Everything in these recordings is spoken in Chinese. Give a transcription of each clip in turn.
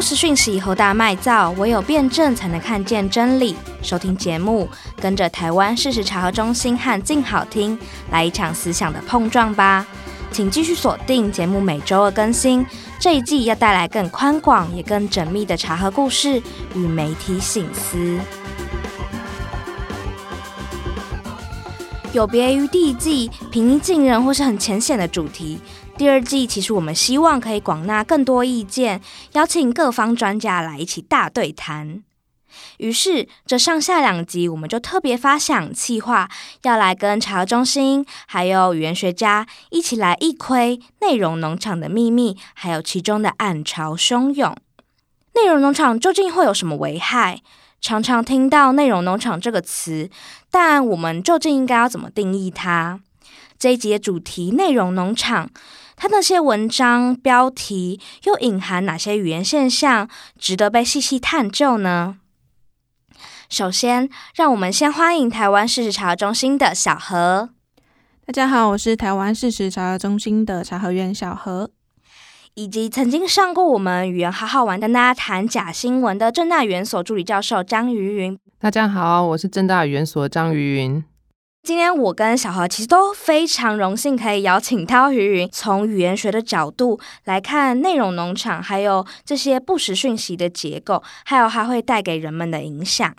不实讯息侯大卖造，唯有辩证才能看见真理。收听节目，跟着台湾事实查核中心和静好听来一场思想的碰撞吧。请继续锁定节目，每周二更新。这一季要带来更宽广也更缜密的查核故事与媒体醒思。有别于第一季平易近人或是很浅显的主题，第二季其实我们希望可以广纳更多意见，邀请各方专家来一起大对谈。于是这上下两集我们就特别发想企划，要来跟查核中心还有语言学家一起来一窥内容农场的秘密，还有其中的暗潮汹涌。内容农场究竟会有什么危害？常常听到“内容农场”这个词，但我们究竟应该要怎么定义它？这一集的主题“内容农场”，它那些文章标题又隐含哪些语言现象，值得被细细探究呢？首先，让我们先欢迎台湾事实查核中心的小何。大家好，我是台湾事实查核中心的查核员小何。以及曾经上过我们语言好好玩跟大家谈假新闻的政大语言所助理教授张瑜云。大家好，我是政大语言所张瑜云。今天我跟小何其实都非常荣幸可以邀请到瑜云，从语言学的角度来看内容农场，还有这些不实讯息的结构，还有它会带给人们的影响。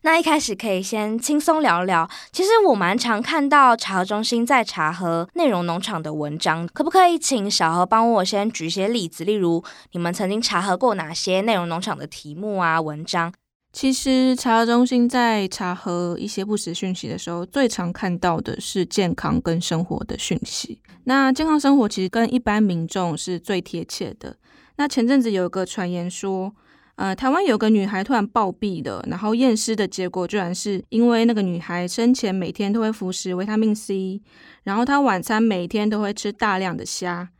那一开始可以先轻松聊聊。其实我蛮常看到查核中心在查核内容农场的文章，可不可以请小何帮我先举些例子？例如你们曾经查核过哪些内容农场的题目啊、文章？其实查核中心在查核一些不实讯息的时候，最常看到的是健康跟生活的讯息。那健康生活其实跟一般民众是最贴切的。那前阵子有一个传言说，呃，台湾有个女孩突然暴毙了，然后验尸的结果居然是因为那个女孩生前每天都会服食维他命 C，然后她晚餐每天都会吃大量的虾，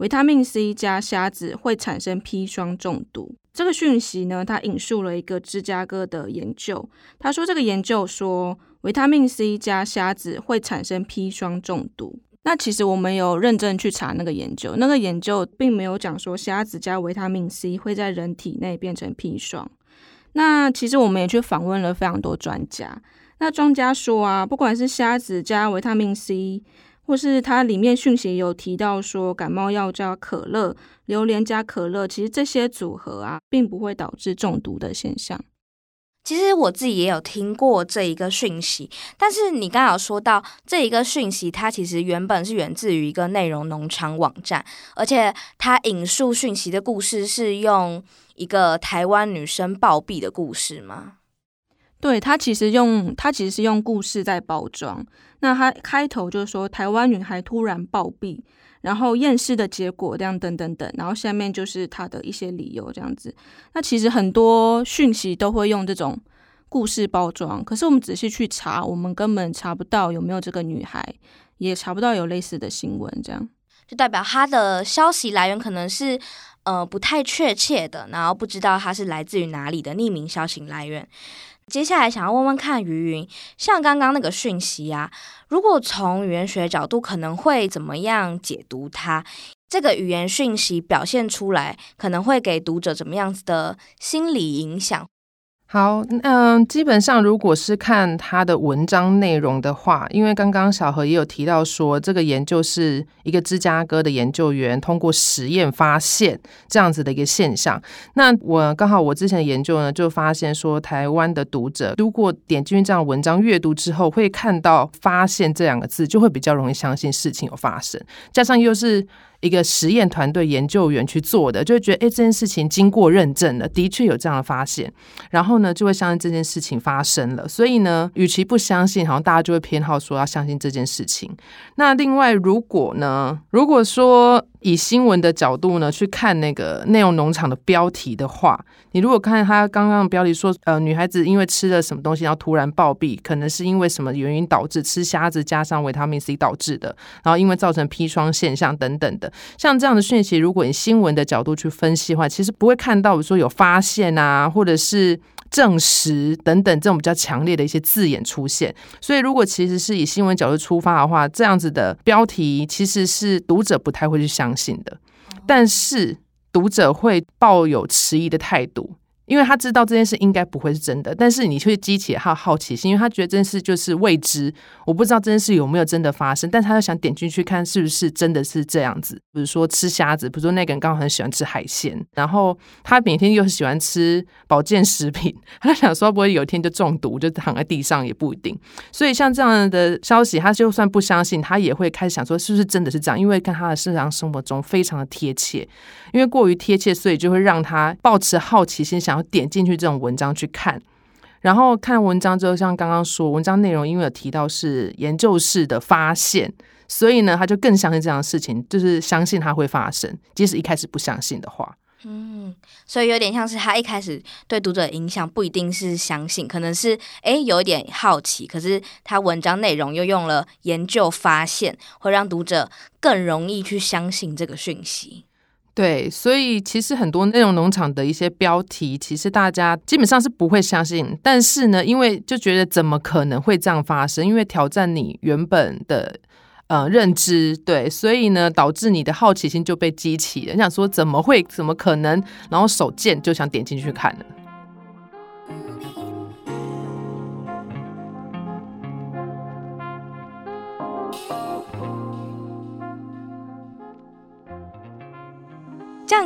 维他命 C 加虾子会产生砒霜中毒。这个讯息呢，他引述了一个芝加哥的研究，他说这个研究说维他命 C 加虾子会产生砒霜中毒。那其实我们有认真去查那个研究，那个研究并没有讲说虾子加维他命 C 会在人体内变成砒霜。那其实我们也去访问了非常多专家，那专家说啊，不管是虾子加维他命 C，或是它里面讯息有提到说感冒药加可乐、榴莲加可乐，其实这些组合啊，并不会导致中毒的现象。其实我自己也有听过这一个讯息，但是你刚好说到这一个讯息，它其实原本是源自于一个内容农场网站，而且它引述讯息的故事是用一个台湾女生暴毙的故事吗？对，他其实用他其实是用故事在包装。那他开头就是说台湾女孩突然暴毙。然后验尸的结果这样等等等，然后下面就是他的一些理由这样子。那其实很多讯息都会用这种故事包装，可是我们仔细去查，我们根本查不到有没有这个女孩，也查不到有类似的新闻，这样就代表他的消息来源可能是呃不太确切的，然后不知道他是来自于哪里的匿名消息来源。接下来想要问问看云云，像刚刚那个讯息啊，如果从语言学角度，可能会怎么样解读它？这个语言讯息表现出来，可能会给读者怎么样子的心理影响？好，嗯，基本上如果是看他的文章内容的话，因为刚刚小何也有提到说，这个研究是一个芝加哥的研究员通过实验发现这样子的一个现象。那我刚好我之前的研究呢，就发现说，台湾的读者如果点进去这样文章阅读之后，会看到“发现”这两个字，就会比较容易相信事情有发生，加上又是。一个实验团队研究员去做的，就会觉得，哎，这件事情经过认证了，的确有这样的发现，然后呢，就会相信这件事情发生了。所以呢，与其不相信，好像大家就会偏好说要相信这件事情。那另外，如果呢，如果说，以新闻的角度呢，去看那个内容农场的标题的话，你如果看他刚刚的标题说，呃，女孩子因为吃了什么东西，然后突然暴毙，可能是因为什么原因导致吃虾子加上维他命 C 导致的，然后因为造成砒霜现象等等的，像这样的讯息，如果以新闻的角度去分析的话，其实不会看到说有发现啊，或者是。证实等等这种比较强烈的一些字眼出现，所以如果其实是以新闻角度出发的话，这样子的标题其实是读者不太会去相信的。但是读者会抱有迟疑的态度。因为他知道这件事应该不会是真的，但是你却激起他的好奇心，因为他觉得这件事就是未知，我不知道这件事有没有真的发生，但他又想点进去看是不是真的是这样子。比如说吃虾子，比如说那个人刚好很喜欢吃海鲜，然后他每天又喜欢吃保健食品，他想说不会有一天就中毒，就躺在地上也不一定。所以像这样的消息，他就算不相信，他也会开始想说是不是真的是这样，因为跟他的日常生活中非常的贴切，因为过于贴切，所以就会让他抱持好奇心想点进去这种文章去看，然后看文章之后，像刚刚说，文章内容因为有提到是研究室的发现，所以呢，他就更相信这样的事情，就是相信它会发生，即使一开始不相信的话。嗯，所以有点像是他一开始对读者影响不一定是相信，可能是哎有一点好奇，可是他文章内容又用了研究发现，会让读者更容易去相信这个讯息。对，所以其实很多内容农场的一些标题，其实大家基本上是不会相信。但是呢，因为就觉得怎么可能会这样发生？因为挑战你原本的呃认知，对，所以呢，导致你的好奇心就被激起了。你想说怎么会？怎么可能？然后手贱就想点进去看了。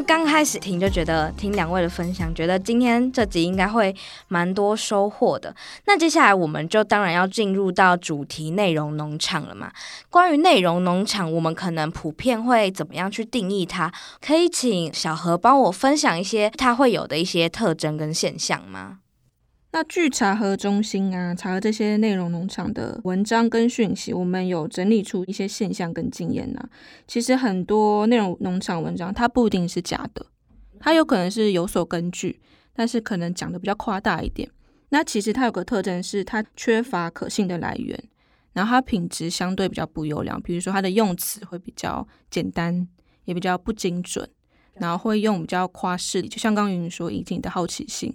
刚开始听就觉得听两位的分享，觉得今天这集应该会蛮多收获的。那接下来我们就当然要进入到主题内容农场了嘛。关于内容农场，我们可能普遍会怎么样去定义它？可以请小何帮我分享一些它会有的一些特征跟现象吗？那据查核中心啊，查核这些内容农场的文章跟讯息，我们有整理出一些现象跟经验呐。其实很多内容农场文章，它不一定是假的，它有可能是有所根据，但是可能讲的比较夸大一点。那其实它有个特征是，它缺乏可信的来源，然后它品质相对比较不优良，比如说它的用词会比较简单，也比较不精准，然后会用比较夸饰，就像刚刚芸芸说，引起你的好奇心。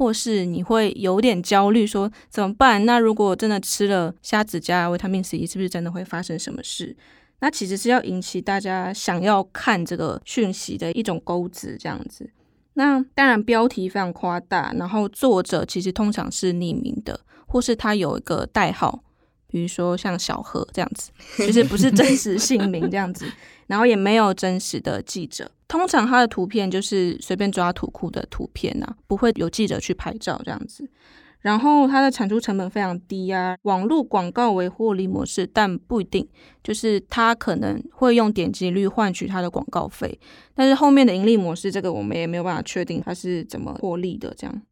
或是你会有点焦虑，说怎么办？那如果真的吃了虾子加维他命 C，是不是真的会发生什么事？那其实是要引起大家想要看这个讯息的一种钩子，这样子。那当然标题非常夸大，然后作者其实通常是匿名的，或是他有一个代号，比如说像小何这样子，其实不是真实姓名这样子，然后也没有真实的记者。通常它的图片就是随便抓图库的图片呐、啊，不会有记者去拍照这样子。然后它的产出成本非常低啊，网络广告为获利模式，但不一定，就是它可能会用点击率换取它的广告费，但是后面的盈利模式，这个我们也没有办法确定它是怎么获利的这样。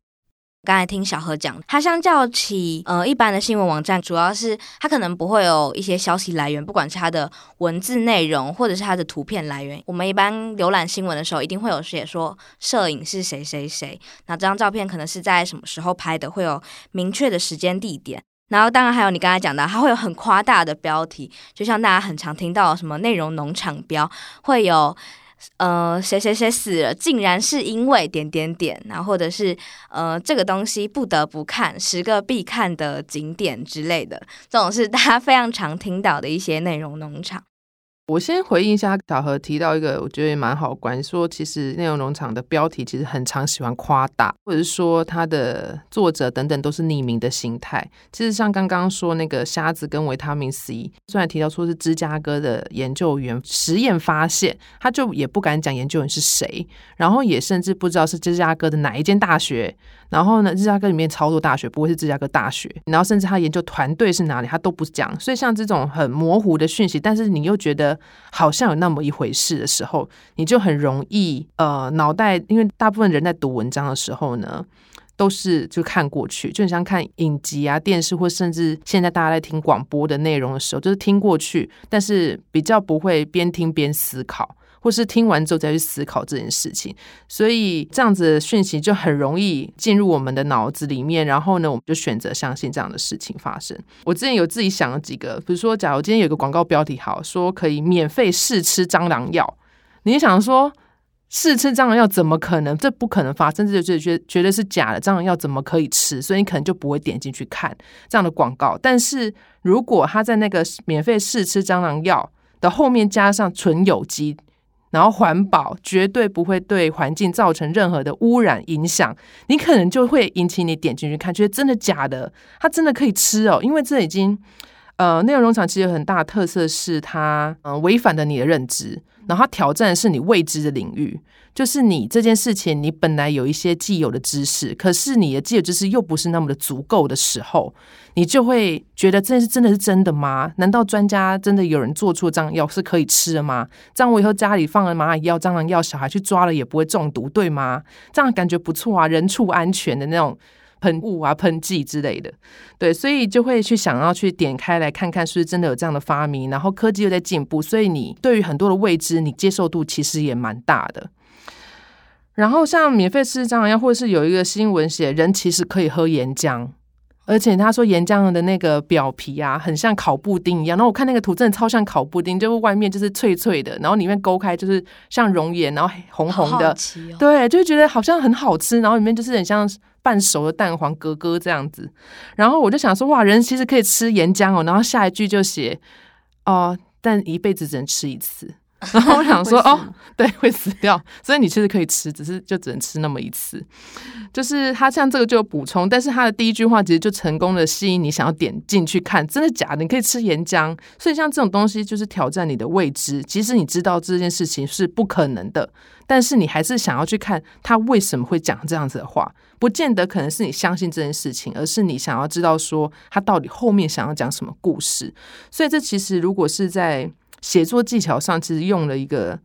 刚才听小何讲，它相较起呃一般的新闻网站，主要是它可能不会有一些消息来源，不管是它的文字内容或者是它的图片来源。我们一般浏览新闻的时候，一定会有写说摄影是谁谁谁，那这张照片可能是在什么时候拍的，会有明确的时间地点。然后当然还有你刚才讲到，它会有很夸大的标题，就像大家很常听到什么内容农场标，会有。呃，谁谁谁死了，竟然是因为点点点，然后或者是呃，这个东西不得不看，十个必看的景点之类的，这种是大家非常常听到的一些内容农场。我先回应一下小何提到一个，我觉得也蛮好关，说其实内容农场的标题其实很常喜欢夸大，或者是说它的作者等等都是匿名的形态。其实像刚刚说那个虾子跟维他命 C，虽然提到说是芝加哥的研究员实验发现，他就也不敢讲研究员是谁，然后也甚至不知道是芝加哥的哪一间大学。然后呢，芝加哥里面超多大学，不会是芝加哥大学。然后甚至他研究团队是哪里，他都不讲。所以像这种很模糊的讯息，但是你又觉得好像有那么一回事的时候，你就很容易呃脑袋，因为大部分人在读文章的时候呢，都是就看过去，就很像看影集啊、电视，或甚至现在大家在听广播的内容的时候，就是听过去，但是比较不会边听边思考。或是听完之后再去思考这件事情，所以这样子的讯息就很容易进入我们的脑子里面，然后呢，我们就选择相信这样的事情发生。我之前有自己想了几个，比如说，假如今天有个广告标题好说可以免费试吃蟑螂药，你想说试吃蟑螂药怎么可能？这不可能发生，这就觉得觉得是假的，蟑螂药怎么可以吃？所以你可能就不会点进去看这样的广告。但是如果他在那个免费试吃蟑螂药的后面加上纯有机。然后环保，绝对不会对环境造成任何的污染影响。你可能就会引起你点进去看，觉得真的假的？它真的可以吃哦？因为这已经，呃，内容农场其实有很大的特色是它，嗯、呃，违反了你的认知，然后它挑战的是你未知的领域。就是你这件事情，你本来有一些既有的知识，可是你的既有知识又不是那么的足够的时候，你就会觉得这件事真的是真的吗？难道专家真的有人做出这样药是可以吃的吗？这样我以后家里放了蚂蚁药、蟑螂药，小孩去抓了也不会中毒，对吗？这样感觉不错啊，人畜安全的那种喷雾啊、喷剂之类的，对，所以就会去想要去点开来看看，是不是真的有这样的发明？然后科技又在进步，所以你对于很多的未知，你接受度其实也蛮大的。然后像免费吃蟑螂药，或者是有一个新闻写人其实可以喝岩浆，而且他说岩浆的那个表皮啊，很像烤布丁一样。然后我看那个图，真的超像烤布丁，就是外面就是脆脆的，然后里面勾开就是像熔岩，然后红红的，哦、对，就觉得好像很好吃。然后里面就是很像半熟的蛋黄格格这样子。然后我就想说，哇，人其实可以吃岩浆哦。然后下一句就写哦、但一辈子只能吃一次。然后我想说，哦，对，会死掉，所以你其实可以吃，只是就只能吃那么一次。就是他像这个就有补充，但是他的第一句话其实就成功的吸引你想要点进去看，真的假的？你可以吃岩浆，所以像这种东西就是挑战你的未知。即使你知道这件事情是不可能的，但是你还是想要去看他为什么会讲这样子的话，不见得可能是你相信这件事情，而是你想要知道说他到底后面想要讲什么故事。所以这其实如果是在写作技巧上，其实用了一个，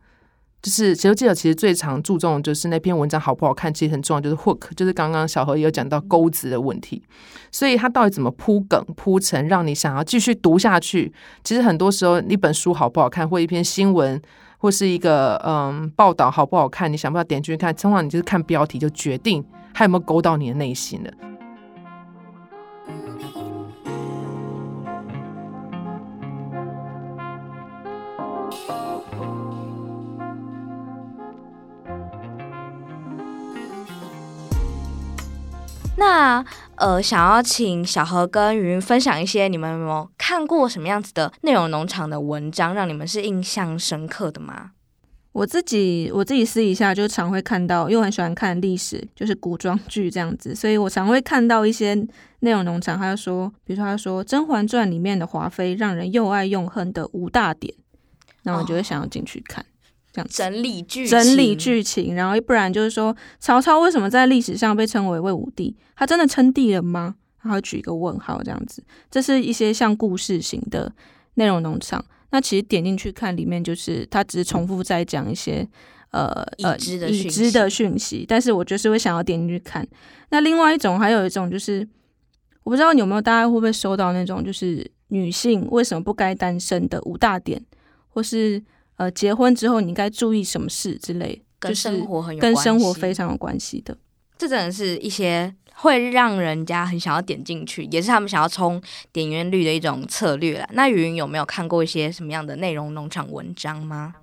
就是写作技巧其实最常注重就是那篇文章好不好看，其实很重要，就是 hook，就是刚刚小何也有讲到钩子的问题。所以他到底怎么铺梗铺陈，让你想要继续读下去？其实很多时候一本书好不好看，或一篇新闻，或是一个嗯报道好不好看，你想不想点进去看？通常你就是看标题就决定还有没有勾到你的内心了。那呃，想要请小何跟云云分享一些你们有没有看过什么样子的内容农场的文章，让你们是印象深刻的吗？我自己我自己私底下就常会看到，因为我很喜欢看历史，就是古装剧这样子，所以我常会看到一些内容农场，他就说，比如说他说《甄嬛传》里面的华妃让人又爱又恨的五大点，那我就会想要进去看。哦这样整理剧整理剧情，然后不然就是说，曹操为什么在历史上被称为魏武帝？他真的称帝了吗？然后举一个问号，这样子，这是一些像故事型的内容农场。那其实点进去看，里面就是他只是重复在讲一些呃呃已知的讯息，但是我就是会想要点进去看。那另外一种，还有一种就是，我不知道你有没有，大家会不会收到那种，就是女性为什么不该单身的五大点，或是。呃，结婚之后你应该注意什么事之类，跟生活很有跟生活非常有关系的。这真的是一些会让人家很想要点进去，也是他们想要冲点阅率的一种策略了。那云云有没有看过一些什么样的内容农场文章吗？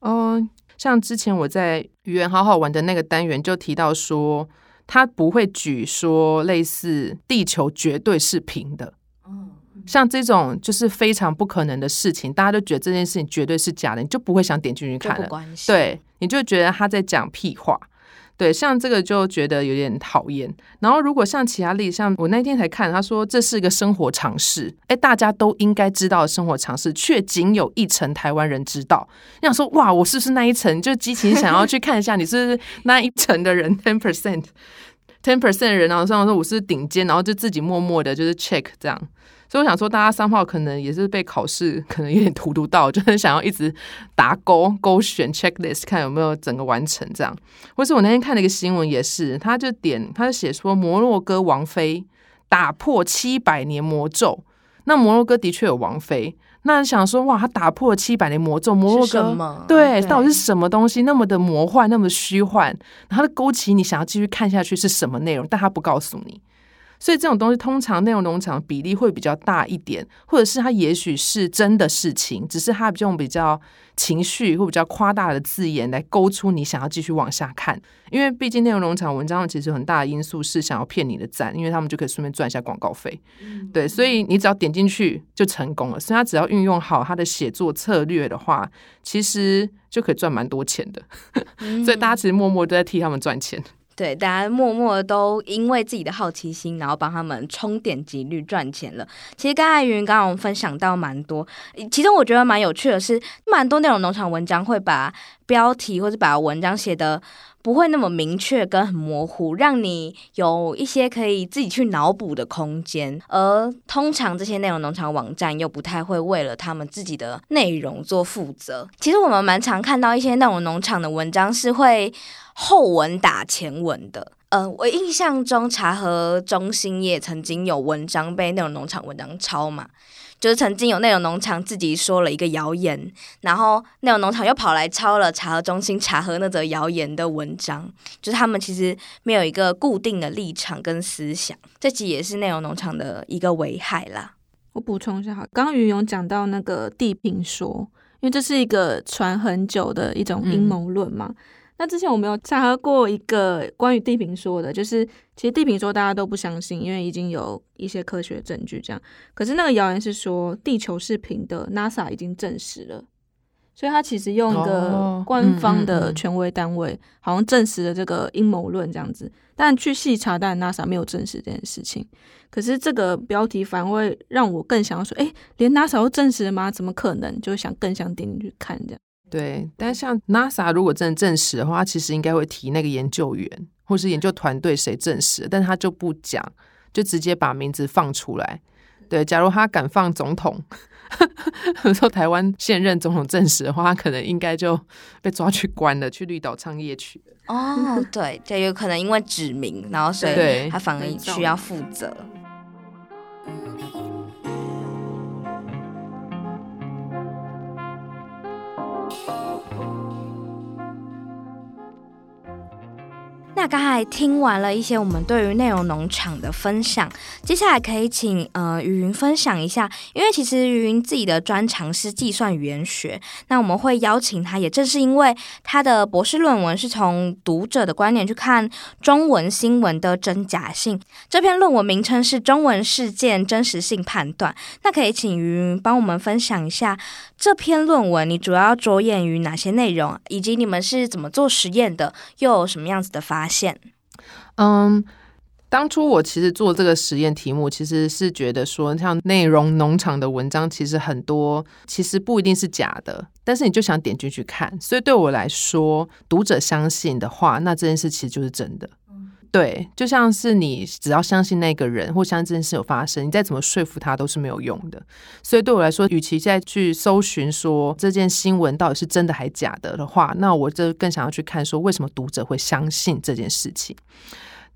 嗯、呃，像之前我在语言好好玩的那个单元就提到说，他不会举说类似地球绝对是平的。像这种就是非常不可能的事情，大家都觉得这件事情绝对是假的，你就不会想点进去看了。对，你就觉得他在讲屁话。对，像这个就觉得有点讨厌。然后如果像其他例子，像我那天才看，他说这是一个生活常识，哎，大家都应该知道的生活常识，却仅有一层台湾人知道。你想说哇，我是不是那一层？就激情想要去看一下，你是不是那一层的人，ten percent，ten percent 的人，然后说我是顶尖，然后就自己默默的就是 check 这样。所以我想说，大家三号可能也是被考试可能有点荼毒到，就很想要一直打勾勾选 checklist，看有没有整个完成这样。或是我那天看了一个新闻，也是，他就点，他就写说摩洛哥王妃打破七百年魔咒。那摩洛哥的确有王妃，那想说哇，他打破了七百年魔咒，摩洛哥对，到底是什么东西那么的魔幻，那么的虚幻？然后他勾起你想要继续看下去是什么内容，但他不告诉你。所以这种东西通常内容农场比例会比较大一点，或者是它也许是真的事情，只是它用比较情绪或比较夸大的字眼来勾出你想要继续往下看。因为毕竟内容农场文章其实很大的因素是想要骗你的赞，因为他们就可以顺便赚一下广告费。嗯、对，所以你只要点进去就成功了。所以他只要运用好他的写作策略的话，其实就可以赚蛮多钱的。嗯、所以大家其实默默都在替他们赚钱。对，大家默默都因为自己的好奇心，然后帮他们冲点击率赚钱了。其实刚才云刚刚我们分享到蛮多，其中我觉得蛮有趣的是，蛮多内容农场文章会把标题或者把文章写得不会那么明确跟很模糊，让你有一些可以自己去脑补的空间。而通常这些内容农场网站又不太会为了他们自己的内容做负责。其实我们蛮常看到一些内容农场的文章是会。后文打前文的，呃，我印象中茶和中心也曾经有文章被内容农场文章抄嘛，就是曾经有内容农场自己说了一个谣言，然后内容农场又跑来抄了茶和中心茶和那则谣言的文章，就是他们其实没有一个固定的立场跟思想，这集也是内容农场的一个危害啦。我补充一下哈，刚刚芸芸讲到那个地平说，因为这是一个传很久的一种阴谋论嘛。嗯那之前我们有查核过一个关于地平说的，就是其实地平说大家都不相信，因为已经有一些科学证据这样。可是那个谣言是说地球是平的，NASA 已经证实了，所以他其实用一个官方的权威单位，好像证实了这个阴谋论这样子。但去细查，但 NASA 没有证实这件事情。可是这个标题反而会让我更想要说，诶，连 NASA 都证实了吗？怎么可能？就想更想点进去看这样。对，但像 NASA 如果真的证实的话，其实应该会提那个研究员或是研究团队谁证实，但他就不讲，就直接把名字放出来。对，假如他敢放总统，说台湾现任总统证实的话，他可能应该就被抓去关了，去绿岛唱夜曲。哦，对，就有可能因为指名，然后所以他反而需要负责。那刚才听完了一些我们对于内容农场的分享，接下来可以请呃芸芸分享一下，因为其实芸芸自己的专长是计算语言学，那我们会邀请他，也正是因为他的博士论文是从读者的观点去看中文新闻的真假性，这篇论文名称是《中文事件真实性判断》，那可以请芸芸帮我们分享一下这篇论文，你主要着眼于哪些内容，以及你们是怎么做实验的，又有什么样子的发现？现嗯，当初我其实做这个实验题目，其实是觉得说，像内容农场的文章，其实很多其实不一定是假的，但是你就想点进去看，所以对我来说，读者相信的话，那这件事其实就是真的。对，就像是你只要相信那个人，或相信这件事有发生，你再怎么说服他都是没有用的。所以对我来说，与其再去搜寻说这件新闻到底是真的还假的的话，那我就更想要去看说为什么读者会相信这件事情。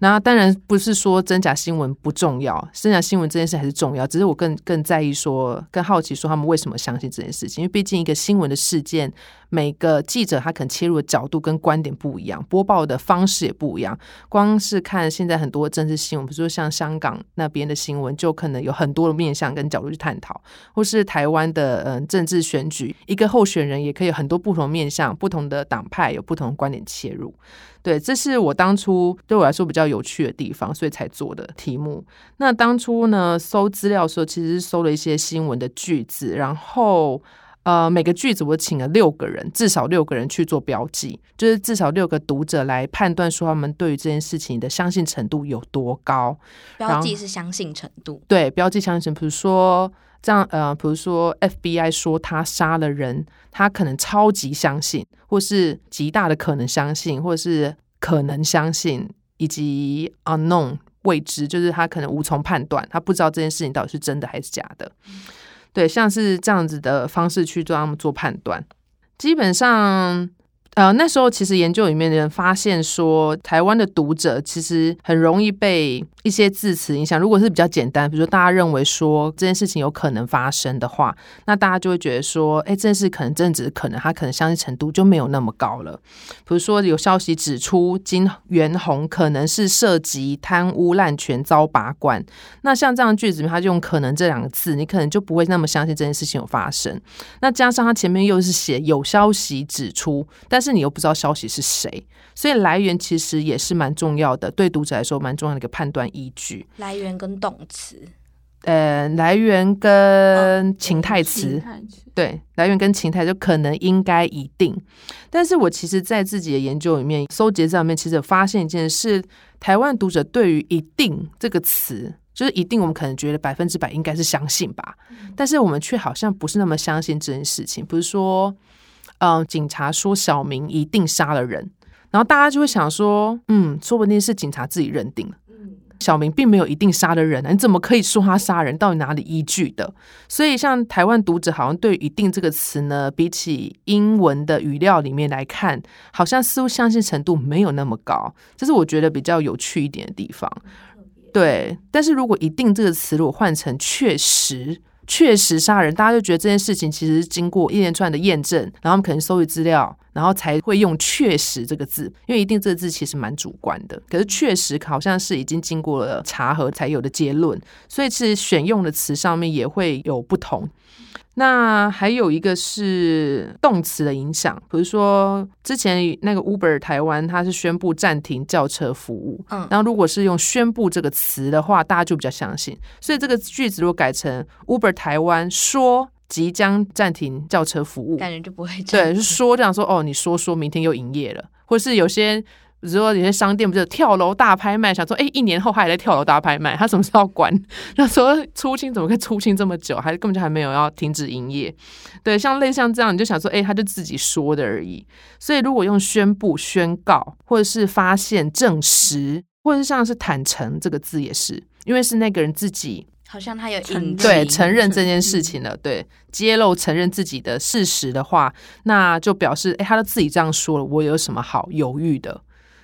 那当然不是说真假新闻不重要，真假新闻这件事还是重要。只是我更更在意说，更好奇说他们为什么相信这件事情。因为毕竟一个新闻的事件，每个记者他可能切入的角度跟观点不一样，播报的方式也不一样。光是看现在很多政治新闻，比如说像香港那边的新闻，就可能有很多的面向跟角度去探讨，或是台湾的嗯政治选举，一个候选人也可以有很多不同面向，不同的党派有不同的观点切入。对，这是我当初对我来说比较有趣的地方，所以才做的题目。那当初呢，搜资料的时候，其实是搜了一些新闻的句子，然后呃，每个句子我请了六个人，至少六个人去做标记，就是至少六个读者来判断说他们对于这件事情的相信程度有多高。标记是相信程度，对，标记相信程度，比如说。这样呃，比如说 FBI 说他杀了人，他可能超级相信，或是极大的可能相信，或是可能相信，以及 unknown 未知，就是他可能无从判断，他不知道这件事情到底是真的还是假的。对，像是这样子的方式去做他们做判断。基本上呃，那时候其实研究里面的人发现说，台湾的读者其实很容易被一些字词影响。如果是比较简单，比如说大家认为说这件事情有可能发生的话，那大家就会觉得说，哎，这件事可能真的只是可能，他可能相信程度就没有那么高了。比如说有消息指出金元洪可能是涉及贪污滥权遭拔罐，那像这样的句子里面，他就用“可能”这两个字，你可能就不会那么相信这件事情有发生。那加上他前面又是写有消息指出，但是是你又不知道消息是谁，所以来源其实也是蛮重要的，对读者来说蛮重要的一个判断依据。来源跟动词，呃，来源跟情态词，哦、对，来源跟情态就可能、应该、一定。但是我其实，在自己的研究里面，搜集上面，其实有发现一件事：台湾读者对于“一定”这个词，就是“一定”，我们可能觉得百分之百应该是相信吧，嗯、但是我们却好像不是那么相信这件事情，不是说。嗯，警察说小明一定杀了人，然后大家就会想说，嗯，说不定是警察自己认定了，小明并没有一定杀的人，你怎么可以说他杀人？到底哪里依据的？所以，像台湾读者好像对“一定”这个词呢，比起英文的语料里面来看，好像似乎相信程度没有那么高，这是我觉得比较有趣一点的地方。对，但是如果“一定”这个词如果换成“确实”。确实杀人，大家就觉得这件事情其实是经过一连串的验证，然后他们可能搜集资料，然后才会用“确实”这个字，因为“一定”这个字其实蛮主观的。可是“确实”好像是已经经过了查核才有的结论，所以其实选用的词上面也会有不同。那还有一个是动词的影响，比如说之前那个 Uber 台湾，它是宣布暂停叫车服务，嗯，然后如果是用“宣布”这个词的话，大家就比较相信。所以这个句子如果改成 Uber 台湾说即将暂停叫车服务，感觉就不会对，是说这样说哦，你说说明天又营业了，或是有些。比如说有些商店不是跳楼大拍卖，想说哎，一年后还在跳楼大拍卖，他什么时候要关？那说出清怎么可以出清这么久，还根本就还没有要停止营业？对，像类像这样，你就想说，哎，他就自己说的而已。所以如果用宣布、宣告，或者是发现、证实，或者是像是坦诚这个字，也是因为是那个人自己，好像他有承对承认这件事情了，对，揭露承认自己的事实的话，那就表示哎，他都自己这样说了，我有什么好犹豫的？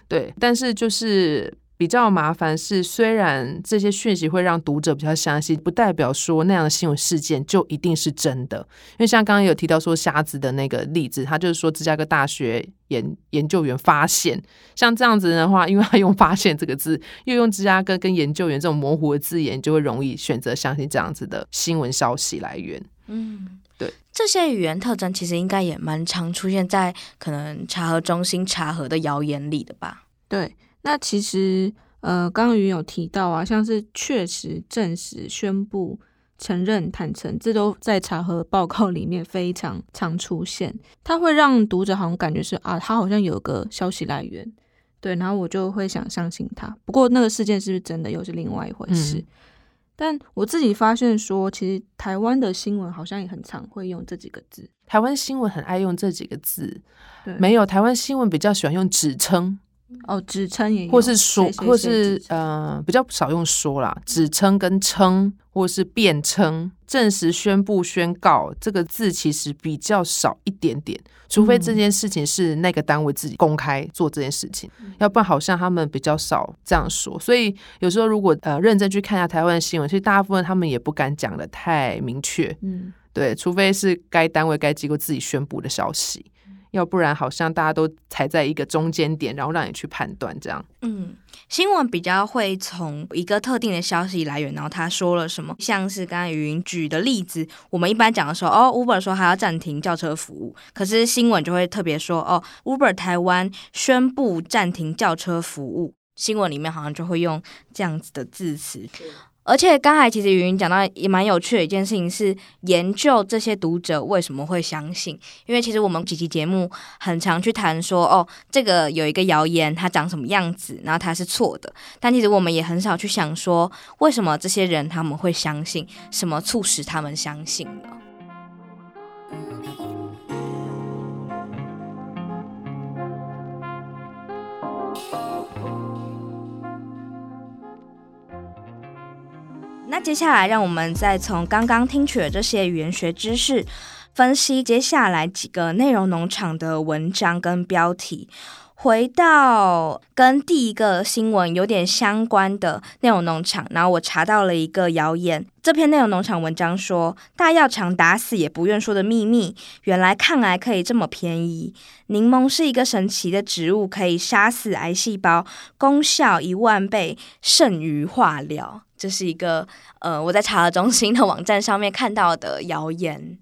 对，但是就是比较麻烦是，虽然这些讯息会让读者比较相信，不代表说那样的新闻事件就一定是真的。因为像刚刚有提到说瞎子的那个例子，他就是说芝加哥大学研研究员发现，像这样子的话，因为他用“发现”这个字，又用芝加哥跟研究员这种模糊的字眼，就会容易选择相信这样子的新闻消息来源。嗯，对，这些语言特征其实应该也蛮常出现在可能查核中心查核的谣言里的吧？对，那其实呃，刚刚云有提到啊，像是确实、证实、宣布、承认、坦诚，这都在查核报告里面非常常出现。它会让读者好像感觉是啊，他好像有个消息来源，对，然后我就会想相信他。不过那个事件是不是真的，又是另外一回事。嗯但我自己发现说，其实台湾的新闻好像也很常会用这几个字。台湾新闻很爱用这几个字，对，没有台湾新闻比较喜欢用指称。哦，指称也有，或是说，或是呃，比较少用说啦，指称跟称，或是辩称、证实、宣布、宣告这个字其实比较少一点点，除非这件事情是那个单位自己公开做这件事情，嗯、要不然好像他们比较少这样说。所以有时候如果呃认真去看一下台湾的新闻，其实大部分他们也不敢讲的太明确，嗯，对，除非是该单位该机构自己宣布的消息。要不然好像大家都踩在一个中间点，然后让你去判断这样。嗯，新闻比较会从一个特定的消息来源，然后他说了什么，像是刚才云举的例子，我们一般讲的时候，哦，Uber 说还要暂停轿车服务，可是新闻就会特别说，哦，Uber 台湾宣布暂停轿车服务，新闻里面好像就会用这样子的字词。而且刚才其实云云讲到也蛮有趣的一件事情是研究这些读者为什么会相信，因为其实我们几期节目很常去谈说哦，这个有一个谣言它长什么样子，然后它是错的，但其实我们也很少去想说为什么这些人他们会相信，什么促使他们相信呢？那接下来，让我们再从刚刚听取的这些语言学知识，分析接下来几个内容农场的文章跟标题。回到跟第一个新闻有点相关的内容农场，然后我查到了一个谣言。这篇内容农场文章说，大药厂打死也不愿说的秘密，原来抗癌可以这么便宜。柠檬是一个神奇的植物，可以杀死癌细胞，功效一万倍胜于化疗。这是一个呃，我在查核中心的网站上面看到的谣言。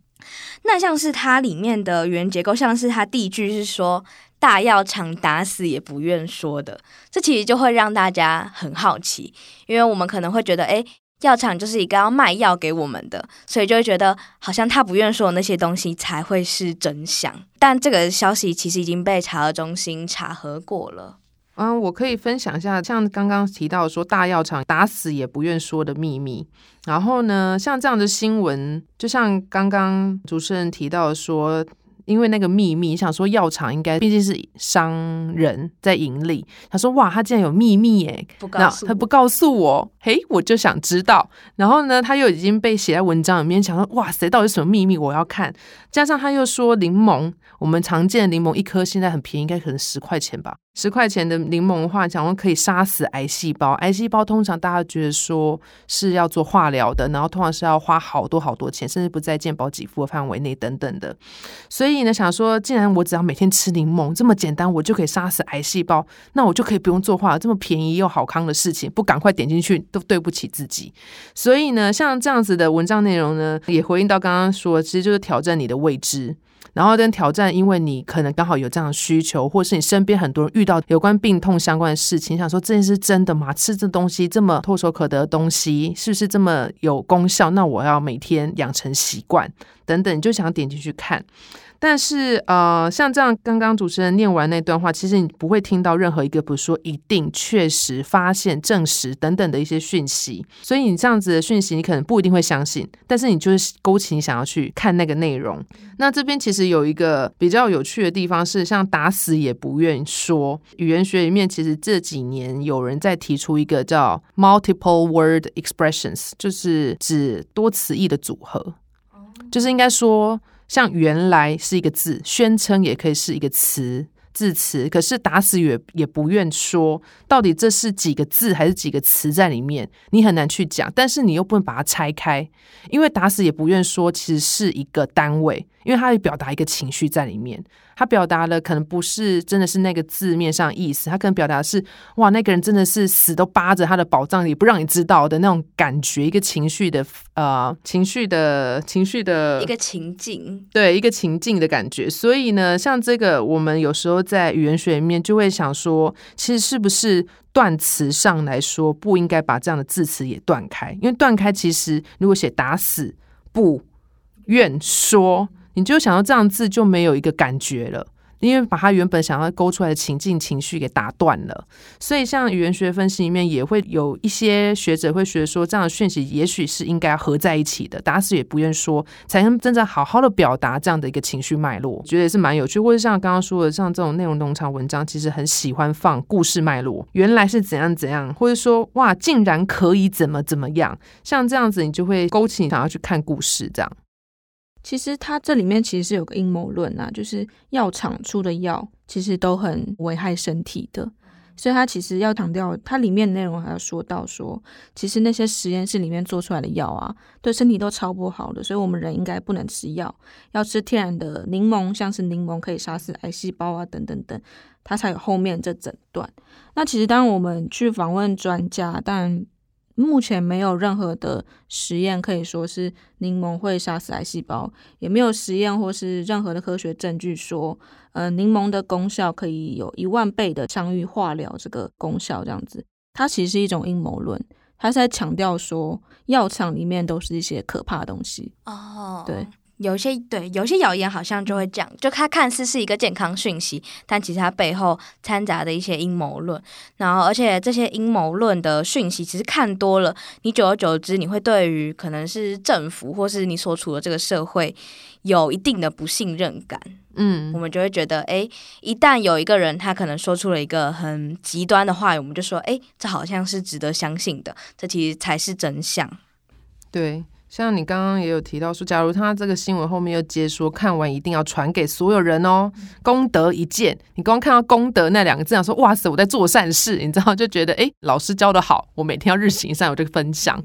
那像是它里面的语言结构，像是它第一句是说。大药厂打死也不愿说的，这其实就会让大家很好奇，因为我们可能会觉得，诶，药厂就是一个要卖药给我们的，所以就会觉得好像他不愿说的那些东西才会是真相。但这个消息其实已经被查核中心查核过了。嗯，我可以分享一下，像刚刚提到说大药厂打死也不愿说的秘密。然后呢，像这样的新闻，就像刚刚主持人提到说。因为那个秘密，想说药厂应该毕竟是商人在盈利。他说：“哇，他竟然有秘密耶，不告诉他不告诉我，嘿，我就想知道。然后呢，他又已经被写在文章里面，想说：哇，谁到底什么秘密？我要看。加上他又说柠檬，我们常见的柠檬一颗现在很便宜，应该可能十块钱吧。”十块钱的柠檬的话，讲说可以杀死癌细胞。癌细胞通常大家觉得说是要做化疗的，然后通常是要花好多好多钱，甚至不在健保给付的范围内等等的。所以呢，想说既然我只要每天吃柠檬这么简单，我就可以杀死癌细胞，那我就可以不用做化疗，这么便宜又好康的事情，不赶快点进去都对不起自己。所以呢，像这样子的文章内容呢，也回应到刚刚说，其实就是挑战你的未知。然后跟挑战，因为你可能刚好有这样的需求，或是你身边很多人遇到有关病痛相关的事情，想说这件事真的吗？吃这东西这么唾手可得的东西，是不是这么有功效？那我要每天养成习惯等等，你就想点进去看。但是，呃，像这样，刚刚主持人念完那段话，其实你不会听到任何一个，比如说一定、确实、发现、证实等等的一些讯息。所以你这样子的讯息，你可能不一定会相信。但是你就是勾起你想要去看那个内容。那这边其实有一个比较有趣的地方是，像打死也不愿说。语言学里面，其实这几年有人在提出一个叫 multiple word expressions，就是指多词义的组合，就是应该说。像原来是一个字，宣称也可以是一个词字词，可是打死也也不愿说到底这是几个字还是几个词在里面，你很难去讲，但是你又不能把它拆开，因为打死也不愿说其实是一个单位，因为它会表达一个情绪在里面。他表达的可能不是真的是那个字面上意思，他可能表达的是哇，那个人真的是死都扒着他的宝藏，也不让你知道的那种感觉，一个情绪的呃情绪的情绪的一个情境，对，一个情境的感觉。所以呢，像这个，我们有时候在语言学里面就会想说，其实是不是断词上来说，不应该把这样的字词也断开？因为断开其实如果写打死不愿说。你就想到这样字就没有一个感觉了，因为把它原本想要勾出来的情境情绪给打断了。所以像语言学分析里面也会有一些学者会学说，这样的讯息也许是应该合在一起的，打死也不愿说，才能真正好好的表达这样的一个情绪脉络。觉得也是蛮有趣，或者像刚刚说的，像这种内容农场文章，其实很喜欢放故事脉络，原来是怎样怎样，或者说哇，竟然可以怎么怎么样，像这样子你就会勾起你想要去看故事这样。其实它这里面其实是有个阴谋论啊，就是药厂出的药其实都很危害身体的，所以它其实要强调，它里面的内容还要说到说，其实那些实验室里面做出来的药啊，对身体都超不好的，所以我们人应该不能吃药，要吃天然的柠檬，像是柠檬可以杀死癌细胞啊，等等等，它才有后面这整段。那其实当我们去访问专家，当然。目前没有任何的实验可以说是柠檬会杀死癌细胞，也没有实验或是任何的科学证据说，呃，柠檬的功效可以有一万倍的相遇化疗这个功效这样子。它其实是一种阴谋论，它是在强调说药厂里面都是一些可怕的东西。哦，对。有些对，有些谣言好像就会这样，就它看似是一个健康讯息，但其实它背后掺杂的一些阴谋论。然后，而且这些阴谋论的讯息，其实看多了，你久而久之，你会对于可能是政府或是你所处的这个社会有一定的不信任感。嗯，我们就会觉得，哎，一旦有一个人他可能说出了一个很极端的话语，我们就说，哎，这好像是值得相信的，这其实才是真相。对。像你刚刚也有提到说，假如他这个新闻后面又接说，看完一定要传给所有人哦，功德一件。你光看到“功德”那两个字，想说哇塞，我在做善事，你知道就觉得哎，老师教的好，我每天要日行善，我就分享。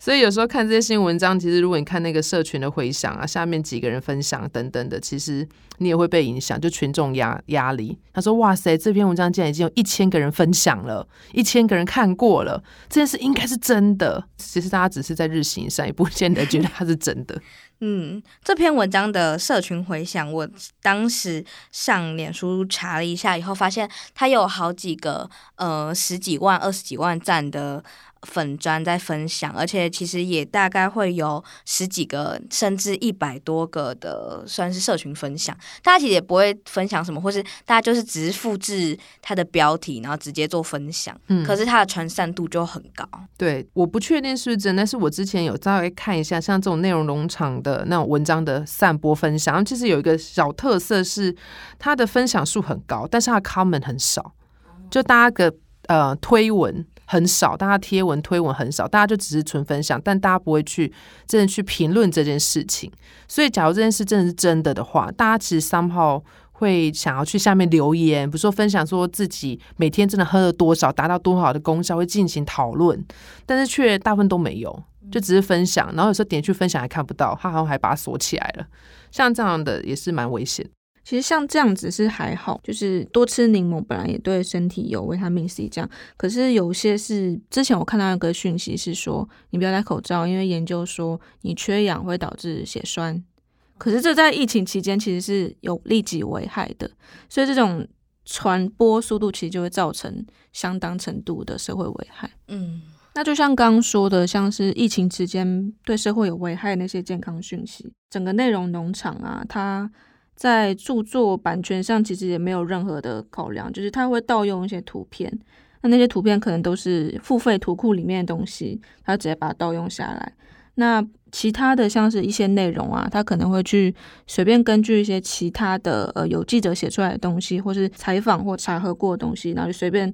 所以有时候看这些新闻文章，其实如果你看那个社群的回响啊，下面几个人分享等等的，其实你也会被影响，就群众压压力。他说：“哇塞，这篇文章竟然已经有一千个人分享了，一千个人看过了，这件事应该是真的。其实大家只是在日行善，也不见得觉得它是真的。”嗯，这篇文章的社群回响，我当时上脸书查了一下以后，发现它有好几个呃十几万、二十几万赞的。粉砖在分享，而且其实也大概会有十几个甚至一百多个的算是社群分享。大家其实也不会分享什么，或是大家就是只是复制它的标题，然后直接做分享。嗯，可是它的传散度就很高。对，我不确定是不是真的，但是我之前有稍微看一下，像这种内容农场的那种文章的散播分享，其实有一个小特色是它的分享数很高，但是它的 comment 很少，就大家个呃推文。很少，大家贴文推文很少，大家就只是纯分享，但大家不会去真的去评论这件事情。所以，假如这件事真的是真的的话，大家其实 somehow 会想要去下面留言，比如说分享说自己每天真的喝了多少，达到多少的功效，会进行讨论，但是却大部分都没有，就只是分享，然后有时候点去分享还看不到，他好像还把它锁起来了。像这样的也是蛮危险。其实像这样子是还好，就是多吃柠檬本来也对身体有维他命 C 这样。可是有些是之前我看到一个讯息是说，你不要戴口罩，因为研究说你缺氧会导致血栓。可是这在疫情期间其实是有立即危害的，所以这种传播速度其实就会造成相当程度的社会危害。嗯，那就像刚刚说的，像是疫情期间对社会有危害那些健康讯息，整个内容农场啊，它。在著作版权上，其实也没有任何的考量，就是他会盗用一些图片，那那些图片可能都是付费图库里面的东西，他直接把它盗用下来。那其他的像是一些内容啊，他可能会去随便根据一些其他的呃有记者写出来的东西，或是采访或查核过的东西，然后就随便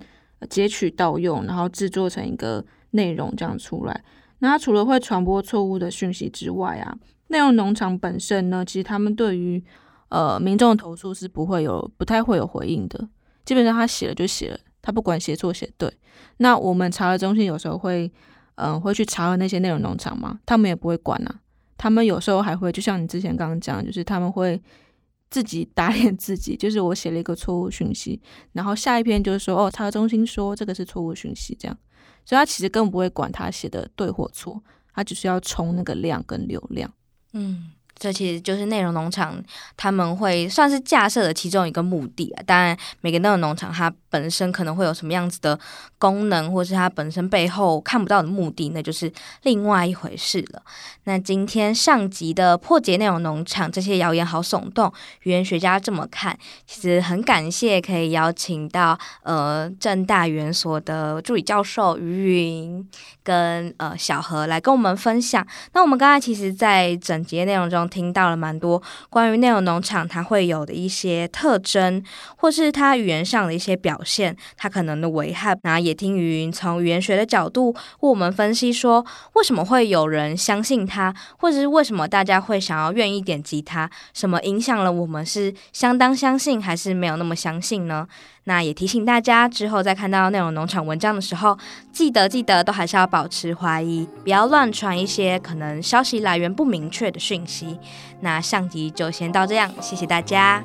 截取盗用，然后制作成一个内容这样出来。那他除了会传播错误的讯息之外啊，内容农场本身呢，其实他们对于呃，民众投诉是不会有，不太会有回应的。基本上他写了就写了，他不管写错写对。那我们查核中心有时候会，嗯、会去查核那些内容农场嘛，他们也不会管啊。他们有时候还会，就像你之前刚刚讲，就是他们会自己打脸自己，就是我写了一个错误讯息，然后下一篇就是说，哦，查核中心说这个是错误讯息，这样。所以他其实根本不会管他写的对或错，他只是要冲那个量跟流量。嗯。这其实就是内容农场他们会算是架设的其中一个目的啊。当然，每个内容农场它本身可能会有什么样子的功能，或是它本身背后看不到的目的，那就是另外一回事了。那今天上集的破解内容农场这些谣言好耸动，语言学家这么看，其实很感谢可以邀请到呃政大语言所的助理教授于云跟呃小何来跟我们分享。那我们刚才其实，在整节内容中。听到了蛮多关于内容农场它会有的一些特征，或是它语言上的一些表现，它可能的危害。那也听云云从语言学的角度为我们分析说，为什么会有人相信它，或者是为什么大家会想要愿意点击它，什么影响了我们是相当相信还是没有那么相信呢？那也提醒大家，之后在看到内容农场文章的时候，记得记得都还是要保持怀疑，不要乱传一些可能消息来源不明确的讯息。那上集就先到这样，谢谢大家。